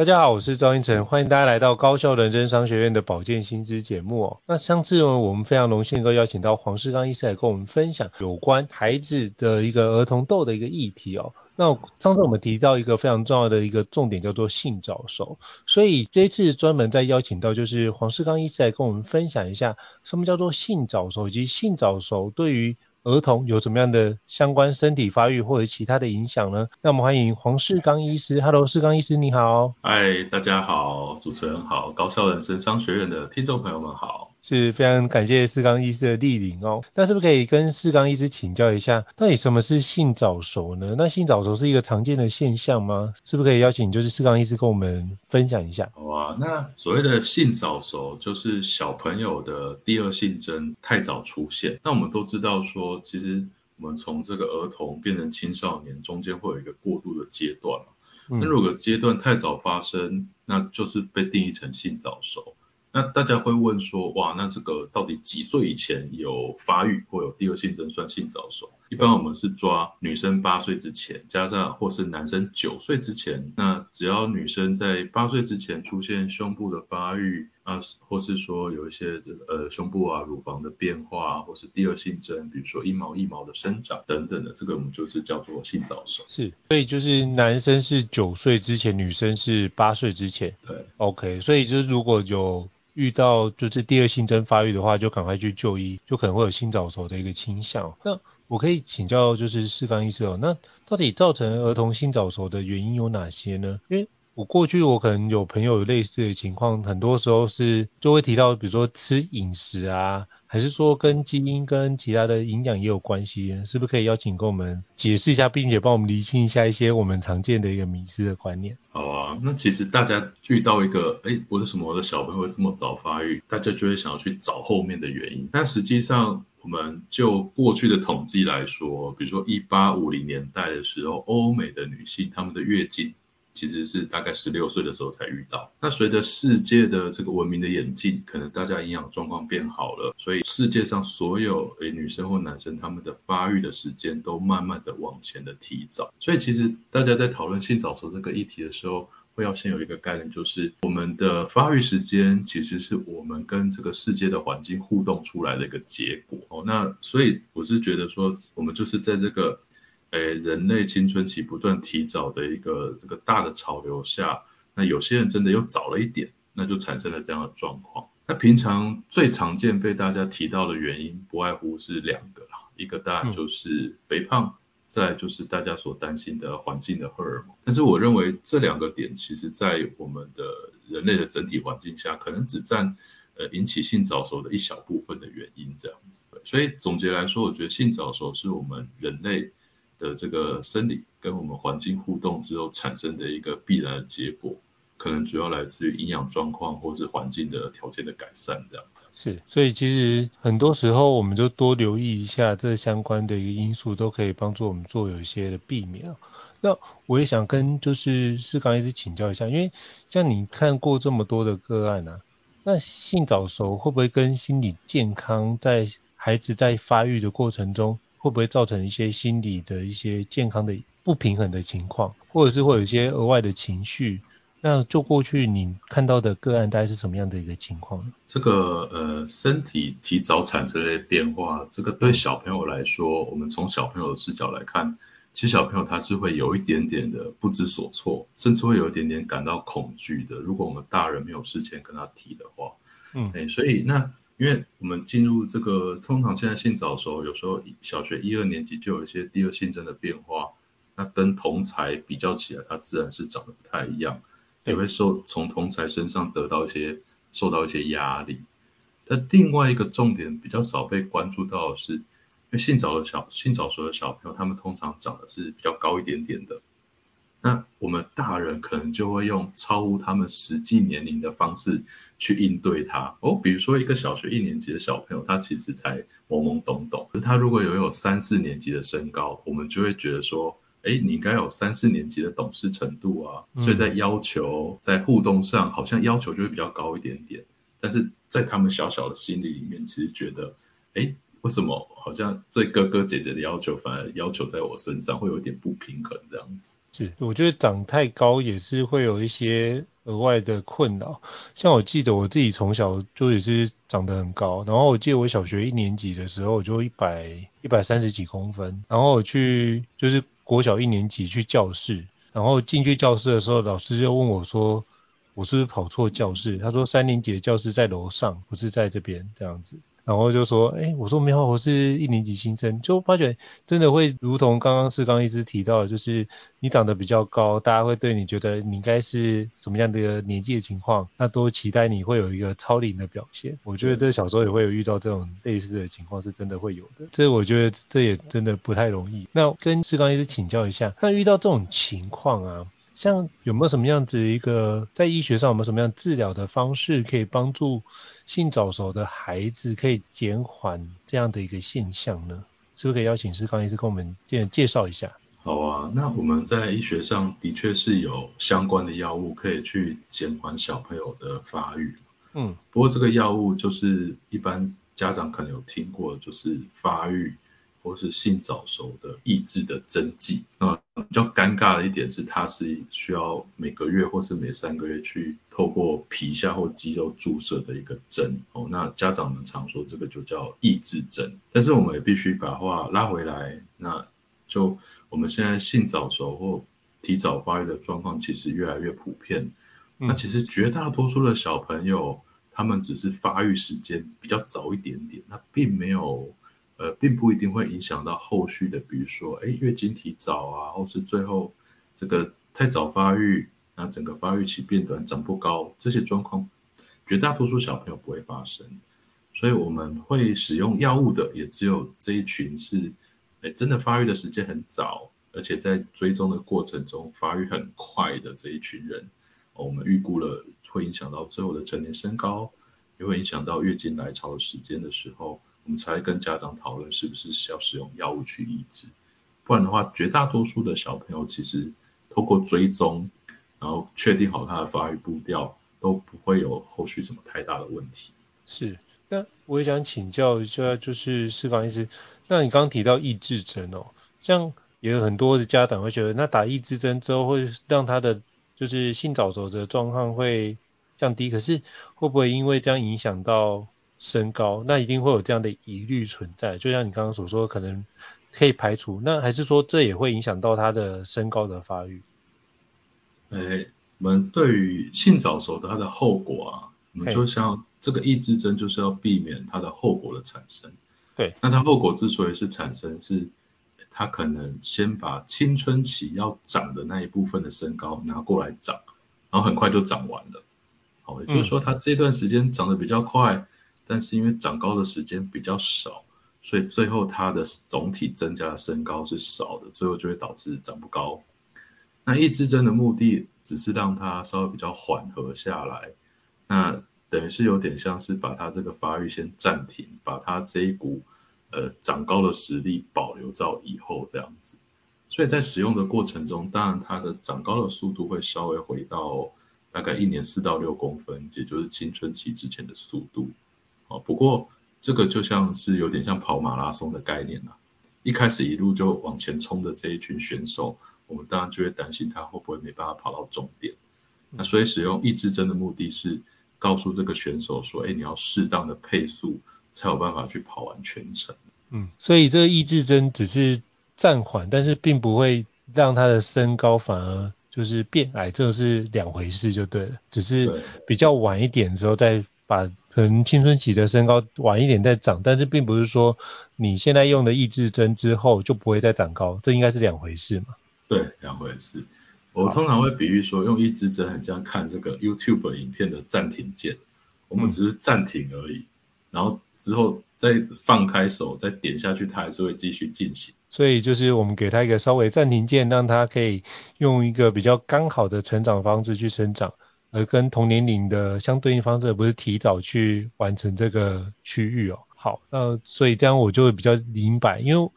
大家好，我是赵胤丞，欢迎大家来到高效人生商学院的保健新知节目哦。那上次呢，我们非常荣幸能够邀请到黄世刚医师来跟我们分享有关孩子的一个儿童痘的一个议题哦。那上次我们提到一个非常重要的一个重点叫做性早熟，所以这次专门再邀请到就是黄世刚医师来跟我们分享一下什么叫做性早熟，以及性早熟对于儿童有怎么样的相关身体发育或者其他的影响呢？那我们欢迎黄世刚医师。Hello，世刚医师你好。嗨，大家好，主持人好，高校人生商学院的听众朋友们好。是非常感谢四刚医师的莅临哦。那是不是可以跟四刚医师请教一下，到底什么是性早熟呢？那性早熟是一个常见的现象吗？是不是可以邀请就是四刚医师跟我们分享一下？好啊，那所谓的性早熟就是小朋友的第二性征太早出现。那我们都知道说，其实我们从这个儿童变成青少年中间会有一个过渡的阶段。那如果阶段太早发生，那就是被定义成性早熟。那大家会问说，哇，那这个到底几岁以前有发育或有第二性征算性早熟？一般我们是抓女生八岁之前，加上或是男生九岁之前。那只要女生在八岁之前出现胸部的发育啊，或是说有一些这个呃胸部啊乳房的变化，或是第二性征，比如说一毛一毛的生长等等的，这个我们就是叫做性早熟。是，所以就是男生是九岁之前，女生是八岁之前。对，OK，所以就是如果有遇到就是第二性征发育的话，就赶快去就医，就可能会有性早熟的一个倾向。那我可以请教就是世刚医师哦，那到底造成儿童性早熟的原因有哪些呢？因为我过去我可能有朋友有类似的情况，很多时候是就会提到，比如说吃饮食啊。还是说跟基因跟其他的营养也有关系？是不是可以邀请跟我们解释一下，并且帮我们厘清一下一些我们常见的一个迷思的观念？好啊，那其实大家遇到一个，哎，为什么我的小朋友会这么早发育？大家就会想要去找后面的原因。但实际上，我们就过去的统计来说，比如说一八五零年代的时候，欧美的女性她们的月经。其实是大概十六岁的时候才遇到。那随着世界的这个文明的演进，可能大家营养状况变好了，所以世界上所有诶女生或男生他们的发育的时间都慢慢的往前的提早。所以其实大家在讨论性早熟这个议题的时候，会要先有一个概念，就是我们的发育时间其实是我们跟这个世界的环境互动出来的一个结果。哦，那所以我是觉得说，我们就是在这个。诶，人类青春期不断提早的一个这个大的潮流下，那有些人真的又早了一点，那就产生了这样的状况。那平常最常见被大家提到的原因，不外乎是两个啦，一个当然就是肥胖，再就是大家所担心的环境的荷尔蒙。但是我认为这两个点，其实在我们的人类的整体环境下，可能只占呃引起性早熟的一小部分的原因这样子。所以总结来说，我觉得性早熟是我们人类。的这个生理跟我们环境互动之后产生的一个必然的结果，可能主要来自于营养状况或是环境的条件的改善这样子。是，所以其实很多时候我们就多留意一下这相关的一个因素，都可以帮助我们做有一些的避免。那我也想跟就是世刚医师请教一下，因为像你看过这么多的个案啊，那性早熟会不会跟心理健康在孩子在发育的过程中？会不会造成一些心理的一些健康的不平衡的情况，或者是会有一些额外的情绪？那就过去你看到的个案大概是什么样的一个情况？这个呃，身体提早产生的变化，这个对小朋友来说，我们从小朋友的视角来看，其实小朋友他是会有一点点的不知所措，甚至会有一点点感到恐惧的。如果我们大人没有事先跟他提的话，嗯，哎，所以那。因为我们进入这个，通常现在性早熟，有时候小学一二年级就有一些第二性征的变化，那跟同才比较起来，它自然是长得不太一样，也会受从同才身上得到一些受到一些压力。那另外一个重点比较少被关注到的是，因为性早的小性早熟的小朋友，他们通常长得是比较高一点点的，那我们大人可能就会用超乎他们实际年龄的方式去应对他。哦，比如说一个小学一年级的小朋友，他其实才懵懵懂懂，可是他如果有有三四年级的身高，我们就会觉得说，哎，你应该有三四年级的懂事程度啊。所以在要求、在互动上，好像要求就会比较高一点点。但是在他们小小的心里里面，其实觉得，哎。为什么好像对哥哥姐姐的要求，反而要求在我身上会有点不平衡这样子？是，我觉得长太高也是会有一些额外的困扰。像我记得我自己从小就也是长得很高，然后我记得我小学一年级的时候我就一百一百三十几公分，然后我去就是国小一年级去教室，然后进去教室的时候，老师就问我说，我是不是跑错教室？他说三年级的教室在楼上，不是在这边这样子。然后就说，哎，我说没有，我是一年级新生，就发觉真的会如同刚刚世刚一直提到的，就是你长得比较高，大家会对你觉得你应该是什么样的一个年纪的情况，那都期待你会有一个超龄的表现。我觉得这小时候也会有遇到这种类似的情况，是真的会有的。这我觉得这也真的不太容易。那跟世刚医师请教一下，那遇到这种情况啊，像有没有什么样子一个在医学上有没有什么样治疗的方式可以帮助？性早熟的孩子可以减缓这样的一个现象呢？是不是可以邀请世刚医师跟我们介介绍一下？好啊，那我们在医学上的确是有相关的药物可以去减缓小朋友的发育。嗯，不过这个药物就是一般家长可能有听过，就是发育。或是性早熟的抑制的针剂，那比较尴尬的一点是，它是需要每个月或是每三个月去透过皮下或肌肉注射的一个针哦。那家长们常说这个就叫抑制针，但是我们也必须把话拉回来，那就我们现在性早熟或提早发育的状况其实越来越普遍。那其实绝大多数的小朋友，他们只是发育时间比较早一点点，那并没有。呃，并不一定会影响到后续的，比如说，哎，月经提早啊，或是最后这个太早发育，那整个发育期变短，长不高，这些状况，绝大多数小朋友不会发生。所以我们会使用药物的，也只有这一群是，哎，真的发育的时间很早，而且在追踪的过程中发育很快的这一群人，我们预估了会影响到最后的成年身高，也会影响到月经来潮的时间的时候。我们才跟家长讨论是不是需要使用药物去抑制，不然的话，绝大多数的小朋友其实透过追踪，然后确定好他的发育步调，都不会有后续什么太大的问题。是，那我也想请教一下，就是世刚医师，那你刚刚提到抑制针哦，像也有很多的家长会觉得，那打抑制针之后会让他的就是性早熟的状况会降低，可是会不会因为这样影响到？身高，那一定会有这样的疑虑存在，就像你刚刚所说，可能可以排除，那还是说这也会影响到他的身高的发育？哎，我们对于性早熟的它的后果啊，我们就像这个抑制针就是要避免它的后果的产生。对，那它后果之所以是产生，是它可能先把青春期要长的那一部分的身高拿过来长，然后很快就长完了。好，也就是说它这段时间长得比较快。但是因为长高的时间比较少，所以最后它的总体增加的身高是少的，最后就会导致长不高。那抑制针的目的只是让它稍微比较缓和下来，那等于是有点像是把它这个发育先暂停，把它这一股呃长高的实力保留到以后这样子。所以在使用的过程中，当然它的长高的速度会稍微回到大概一年四到六公分，也就是青春期之前的速度。哦，不过这个就像是有点像跑马拉松的概念啦。一开始一路就往前冲的这一群选手，我们当然就会担心他会不会没办法跑到终点。那所以使用抑制针的目的是告诉这个选手说，哎，你要适当的配速才有办法去跑完全程。嗯，所以这个抑制针只是暂缓，但是并不会让他的身高反而就是变矮，这是两回事就对了。只是比较晚一点之后再把。可能青春期的身高晚一点再长，但是并不是说你现在用的抑制针之后就不会再长高，这应该是两回事嘛？对，两回事。我通常会比喻说，用抑制针很像看这个 YouTube 影片的暂停键，我们只是暂停而已，然后之后再放开手，再点下去，它还是会继续进行。所以就是我们给它一个稍微暂停键，让它可以用一个比较刚好的成长方式去生长，而跟同年龄的相对应方式，不是提早去完成这个区域哦。好，那所以这样我就会比较明白，因为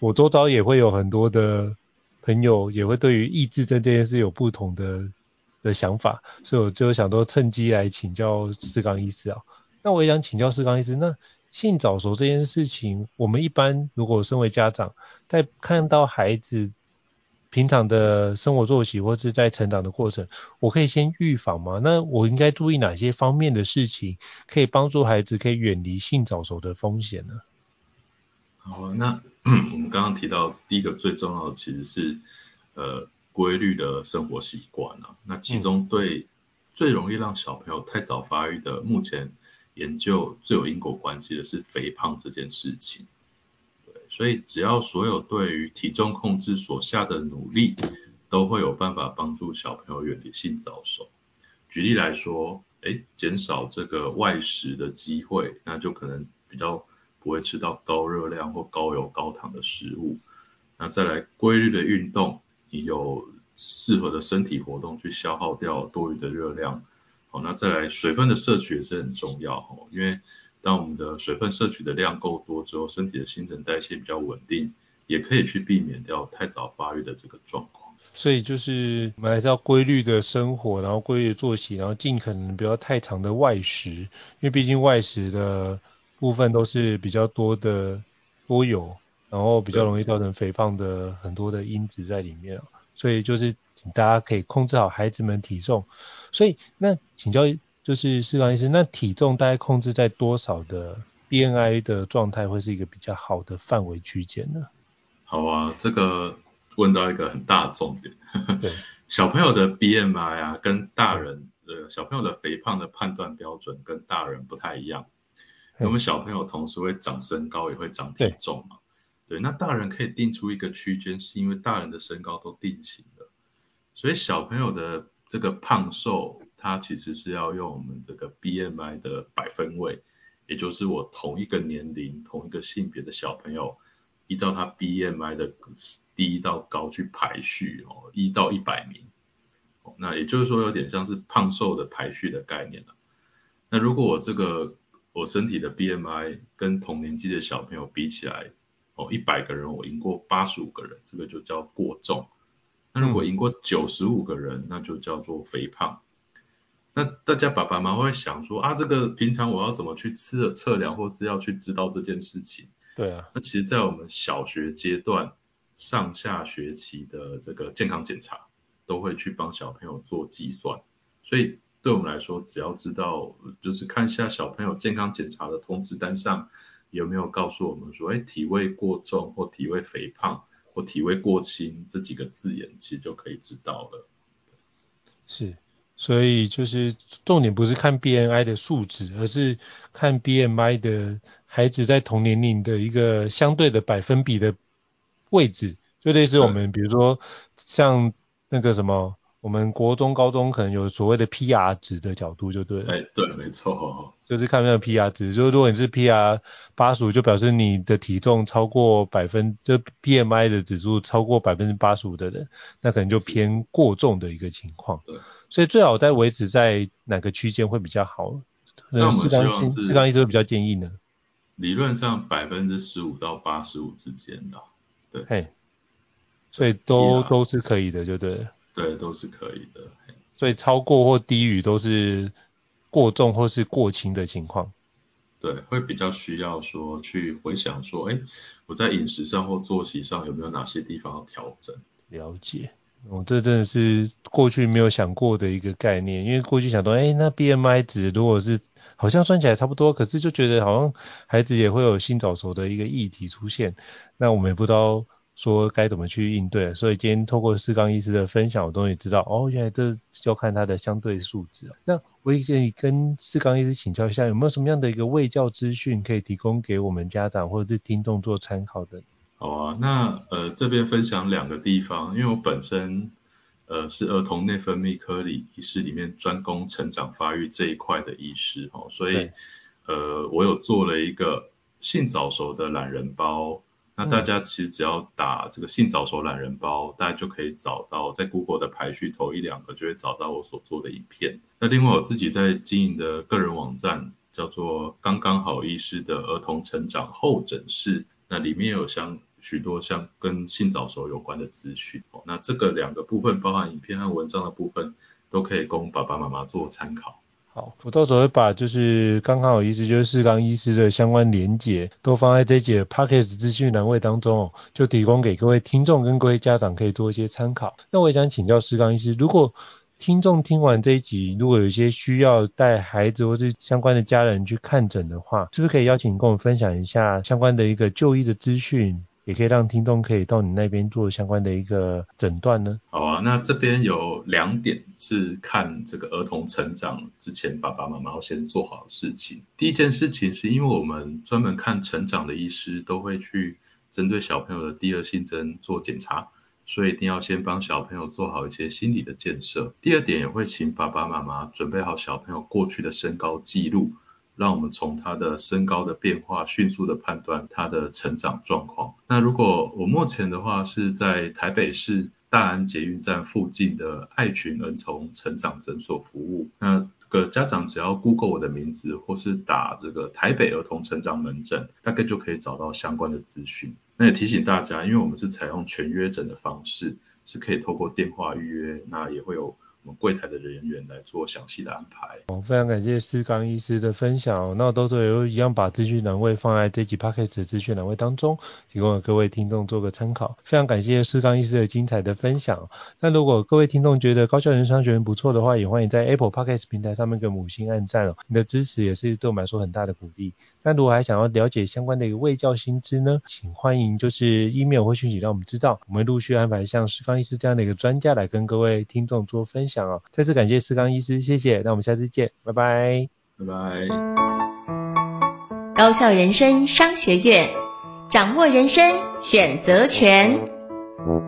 我周遭也会有很多的朋友，也会对于抑制症这件事有不同的的想法，所以我就想说趁机来请教士刚医师啊。那我也想请教士刚医师，那性早熟这件事情，我们一般如果身为家长，在看到孩子平常的生活作息或是在成长的过程，我可以先预防吗？那我应该注意哪些方面的事情，可以帮助孩子可以远离性早熟的风险呢？好，那 我们刚刚提到第一个最重要的其实是呃规律的生活习惯啊，那其中对最容易让小朋友太早发育的，目前。研究最有因果关系的是肥胖这件事情，所以只要所有对于体重控制所下的努力，都会有办法帮助小朋友远离性早熟。举例来说，诶，减少这个外食的机会，那就可能比较不会吃到高热量或高油高糖的食物。那再来规律的运动，你有适合的身体活动去消耗掉多余的热量。好，那再来水分的摄取也是很重要哦，因为当我们的水分摄取的量够多之后，身体的新陈代谢比较稳定，也可以去避免掉太早发育的这个状况。所以就是我们还是要规律的生活，然后规律的作息，然后尽可能不要太长的外食，因为毕竟外食的部分都是比较多的多油，然后比较容易造成肥胖的很多的因子在里面。所以就是请大家可以控制好孩子们体重。所以那请教就是士刚医师，那体重大概控制在多少的 BMI 的状态会是一个比较好的范围区间呢？好啊，这个问到一个很大的重点。对，小朋友的 BMI 啊，跟大人呃小朋友的肥胖的判断标准跟大人不太一样。我们小朋友同时会长身高，也会长体重嘛。对，对，那大人可以定出一个区间，是因为大人的身高都定型了，所以小朋友的。这个胖瘦，它其实是要用我们这个 BMI 的百分位，也就是我同一个年龄、同一个性别的小朋友，依照他 BMI 的低到高去排序哦，一到一百名。那也就是说，有点像是胖瘦的排序的概念了。那如果我这个我身体的 BMI 跟同年纪的小朋友比起来，哦，一百个人我赢过八十五个人，这个就叫过重。那如果赢过九十五个人，那就叫做肥胖。那大家爸爸妈妈会想说啊，这个平常我要怎么去测测量，或是要去知道这件事情？对啊。那其实，在我们小学阶段上下学期的这个健康检查，都会去帮小朋友做计算。所以对我们来说，只要知道，就是看一下小朋友健康检查的通知单上有没有告诉我们说，哎，体位过重或体位肥胖。或体位过轻这几个字眼，其实就可以知道了。是，所以就是重点不是看 BMI 的数值，而是看 BMI 的孩子在同年龄的一个相对的百分比的位置，就类似我们比如说像那个什么。我们国中、高中可能有所谓的 PR 值的角度，就对了。哎，对，没错，就是看那个 PR 值，就是如果你是 PR 八十五，就表示你的体重超过百分，就 BMI 的指数超过百分之八十五的人，那可能就偏过重的一个情况。对，所以最好在维持在哪个区间会比较好？那我们是，士刚医生会比较建议呢？理论上百分之十五到八十五之间的，对，嘿，所以都都是可以的，就对了。对，都是可以的。所以超过或低于都是过重或是过轻的情况。对，会比较需要说去回想说，哎，我在饮食上或作息上有没有哪些地方要调整？了解，我、哦、这真的是过去没有想过的一个概念，因为过去想到，哎，那 BMI 值如果是好像算起来差不多，可是就觉得好像孩子也会有性早熟的一个议题出现，那我们也不知道。说该怎么去应对，所以今天透过四刚医师的分享，我终于知道哦，原来这要看他的相对数值。那我也建议跟四刚医师请教一下，有没有什么样的一个卫教资讯可以提供给我们家长或者是听众做参考的？好啊，那呃这边分享两个地方，因为我本身呃是儿童内分泌科里医师里面专攻成长发育这一块的医师哦，所以。呃，我有做了一个性早熟的懒人包。那大家其实只要打这个性早熟懒人包，大家就可以找到在 Google 的排序头一两个就会找到我所做的影片。那另外我自己在经营的个人网站叫做刚刚好医师的儿童成长后诊室，那里面有相许多像跟性早熟有关的资讯。那这个两个部分，包含影片和文章的部分，都可以供爸爸妈妈做参考。好，我到时候会把就是刚刚好医师就是四刚医师的相关连结都放在这节 Podcast 资讯栏位当中哦，就提供给各位听众跟各位家长可以做一些参考。那我也想请教四刚医师，如果听众听完这一集，如果有一些需要带孩子或是相关的家人去看诊的话，是不是可以邀请跟我们分享一下相关的一个就医的资讯？也可以让听众可以到你那边做相关的一个诊断呢。好啊，那这边有两点是看这个儿童成长之前，爸爸妈妈要先做好的事情。第一件事情是因为我们专门看成长的医师都会去针对小朋友的第二性征做检查，所以一定要先帮小朋友做好一些心理的建设。第二点也会请爸爸妈妈准备好小朋友过去的身高记录。让我们从他的身高的变化迅速的判断他的成长状况。那如果我目前的话是在台北市大安捷运站附近的爱群儿童成长诊所服务，那这个家长只要 Google 我的名字或是打这个台北儿童成长门诊，大概就可以找到相关的资讯。那也提醒大家，因为我们是采用全约诊的方式，是可以透过电话预约，那也会有。们柜台的人员来做详细的安排。哦，非常感谢士刚医师的分享。那我到时候也一样把资讯栏位放在这集 Podcast 的资讯栏位当中，提供给各位听众做个参考。非常感谢士刚医师的精彩的分享。那如果各位听众觉得高效人商学院不错的话，也欢迎在 Apple Podcast 平台上面给我们五星按赞哦。你的支持也是对我们来说很大的鼓励。那如果还想要了解相关的一个卫教新知呢，请欢迎就是 email 或讯息让我们知道，我们陆续安排像士刚医师这样的一个专家来跟各位听众做分享。再次感谢思刚医师，谢谢，那我们下次见，拜拜，拜拜。高校人生商学院，掌握人生选择权。